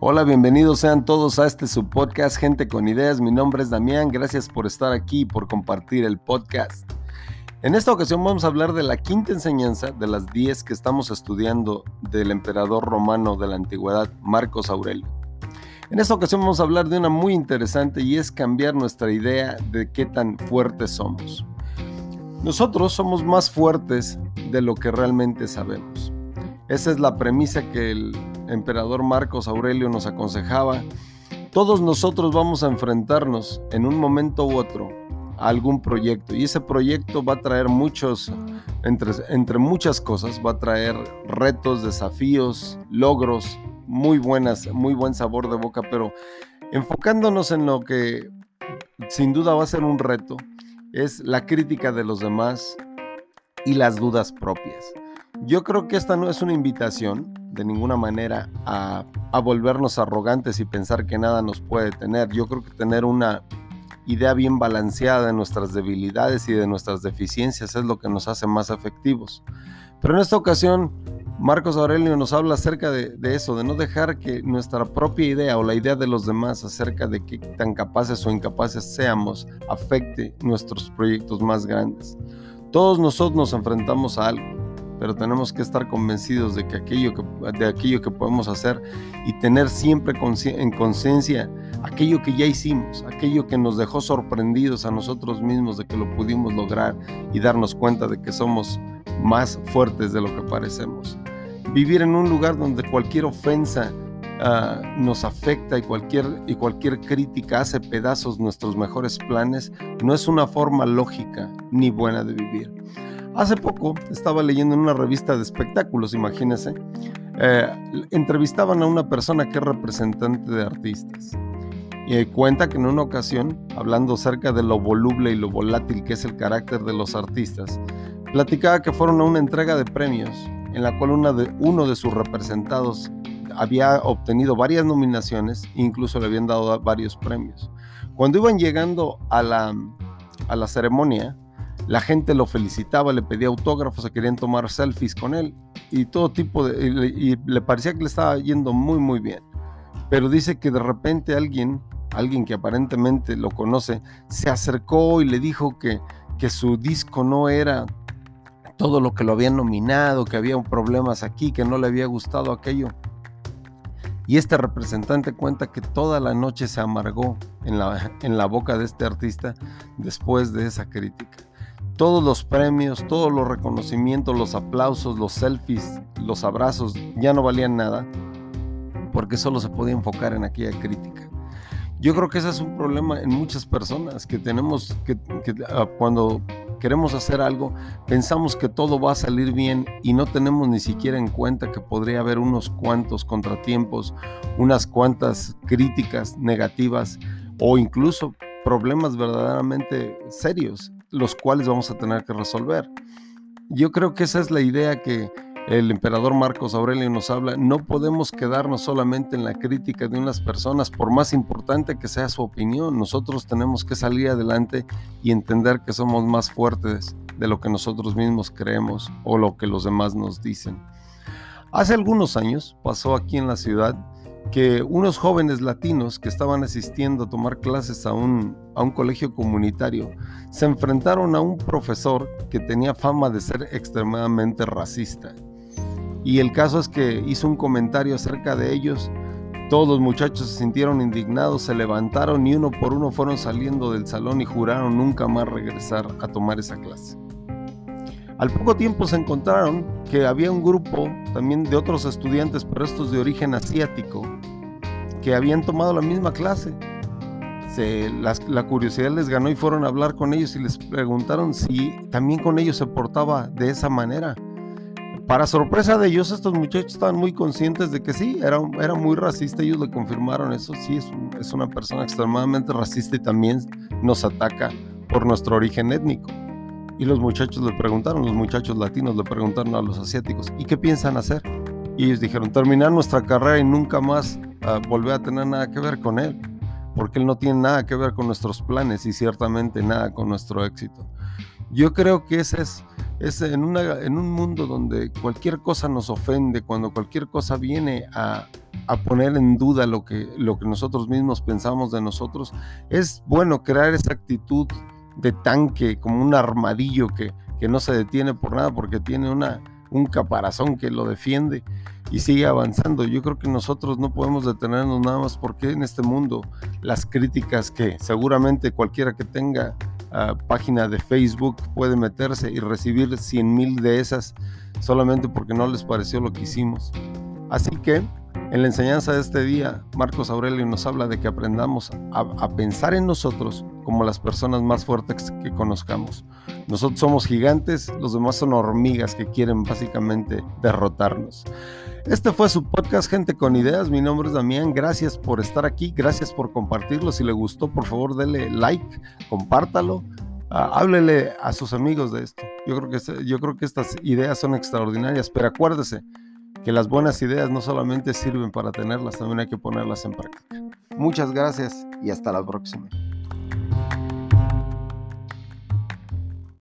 Hola, bienvenidos sean todos a este su podcast Gente con Ideas. Mi nombre es Damián, gracias por estar aquí y por compartir el podcast. En esta ocasión vamos a hablar de la quinta enseñanza de las diez que estamos estudiando del emperador romano de la antigüedad, Marcos Aurelio. En esta ocasión vamos a hablar de una muy interesante y es cambiar nuestra idea de qué tan fuertes somos. Nosotros somos más fuertes de lo que realmente sabemos. Esa es la premisa que el emperador Marcos Aurelio nos aconsejaba. Todos nosotros vamos a enfrentarnos en un momento u otro a algún proyecto y ese proyecto va a traer muchos, entre, entre muchas cosas, va a traer retos, desafíos, logros, muy buenas, muy buen sabor de boca, pero enfocándonos en lo que sin duda va a ser un reto, es la crítica de los demás y las dudas propias. Yo creo que esta no es una invitación de ninguna manera a, volvernos arrogantes y pensar que nada nos puede tener. Yo creo que tener una idea bien balanceada de nuestras debilidades y de nuestras deficiencias es lo que nos hace más efectivos. Pero en esta ocasión, Marcos Aurelio nos habla acerca de, de, eso, de no dejar que nuestra propia idea o la idea de los demás acerca de qué tan capaces o incapaces seamos afecte nuestros proyectos más grandes. Todos nosotros nos enfrentamos a algo pero tenemos que estar convencidos de que aquello que, de aquello que podemos hacer y tener siempre en conciencia aquello que ya hicimos, aquello que nos dejó sorprendidos a nosotros mismos de que lo pudimos lograr y darnos cuenta de que somos más fuertes de lo que parecemos. Vivir en un lugar donde cualquier ofensa ah, nos afecta y cualquier, y cualquier crítica hace pedazos nuestros mejores planes no es una forma lógica ni buena de vivir. Hace poco estaba leyendo en una revista de espectáculos, imagínense, eh, entrevistaban a una persona que es representante de artistas. Y cuenta que en una ocasión, hablando acerca de lo voluble y lo volátil que es el carácter de los artistas, platicaba que fueron a una entrega de premios en la cual de, uno de sus representados había obtenido varias nominaciones e incluso le habían dado varios premios. Cuando iban llegando a la, a la ceremonia, la gente lo felicitaba, le pedía autógrafos, se querían tomar selfies con él y todo tipo de... Y, le parecía que le estaba yendo muy, muy bien. Pero dice que de repente alguien, alguien que aparentemente lo conoce, se acercó y le dijo que, que su disco no era todo lo que lo habían nominado, que había problemas aquí, que no le había gustado aquello. Y este representante cuenta que toda la noche se amargó en la, en la boca de este artista después de esa crítica todos los premios, todos los reconocimientos, los aplausos, los selfies, los abrazos ya no valían nada porque solo se podía enfocar en aquella crítica. Yo creo que ese es un problema en muchas personas que tenemos que, ah, cuando queremos hacer algo pensamos que todo va a salir bien y no tenemos ni siquiera en cuenta que podría haber unos cuantos contratiempos, unas cuantas críticas negativas o incluso problemas verdaderamente serios los cuales vamos a tener que resolver. Yo creo que esa es la idea que el emperador Marcos Aurelio nos habla. No podemos quedarnos solamente en la crítica de unas personas, por más importante que sea su opinión. Nosotros tenemos que salir adelante y entender que somos más fuertes de lo que nosotros mismos creemos o lo que los demás nos dicen. Hace algunos años pasó aquí en la ciudad que unos jóvenes latinos que estaban asistiendo a tomar clases a un, a un colegio comunitario se enfrentaron a un profesor que tenía fama de ser extremadamente racista. Y el caso es que hizo un comentario acerca de ellos. Todos los muchachos se sintieron indignados, se levantaron y uno por uno fueron saliendo del salón y juraron nunca más regresar a tomar esa clase. Al poco tiempo se encontraron que había un grupo también de otros estudiantes, pero estos de origen asiático, que habían tomado la misma clase. la curiosidad les ganó y fueron a hablar con ellos y les preguntaron si también con ellos se portaba de esa manera. Para sorpresa de ellos, estos muchachos estaban muy conscientes de que sí, era, muy racista, ellos le confirmaron eso, sí, es una persona extremadamente racista y también nos ataca por nuestro origen étnico. Y los muchachos le preguntaron, los muchachos latinos le preguntaron a los asiáticos, ¿y qué piensan hacer? Y ellos dijeron, terminar nuestra carrera y nunca más ah, volver a tener nada que ver con él, porque él no tiene nada que ver con nuestros planes y ciertamente nada con nuestro éxito. Yo creo que ese es, es en, una, en un mundo donde cualquier cosa nos ofende, cuando cualquier cosa viene a, a poner en duda lo que, lo que nosotros mismos pensamos de nosotros. Es bueno crear esa actitud de tanque, como un armadillo que, que no se detiene por nada porque tiene una, un caparazón que lo defiende y sigue avanzando. Yo creo que nosotros no podemos detenernos nada más porque en este mundo las críticas que seguramente cualquiera que tenga ah, página de Facebook puede meterse y recibir 100 mil de esas solamente porque no les pareció lo que hicimos. Así que en la enseñanza de este día, Marcos Aurelio nos habla de que aprendamos a, pensar en nosotros como las personas más fuertes que conozcamos. Nosotros somos gigantes, los demás son hormigas que quieren básicamente derrotarnos. Este fue su podcast Gente con Ideas. Mi nombre es Damián. Gracias por estar aquí. Gracias por compartirlo. Si le gustó, por favor, dele like, compártalo. Ah, háblele a sus amigos de esto. Yo creo, que, yo creo que estas ideas son extraordinarias, pero acuérdese, que las buenas ideas no solamente sirven para tenerlas, también hay que ponerlas en práctica. Muchas gracias y hasta la próxima.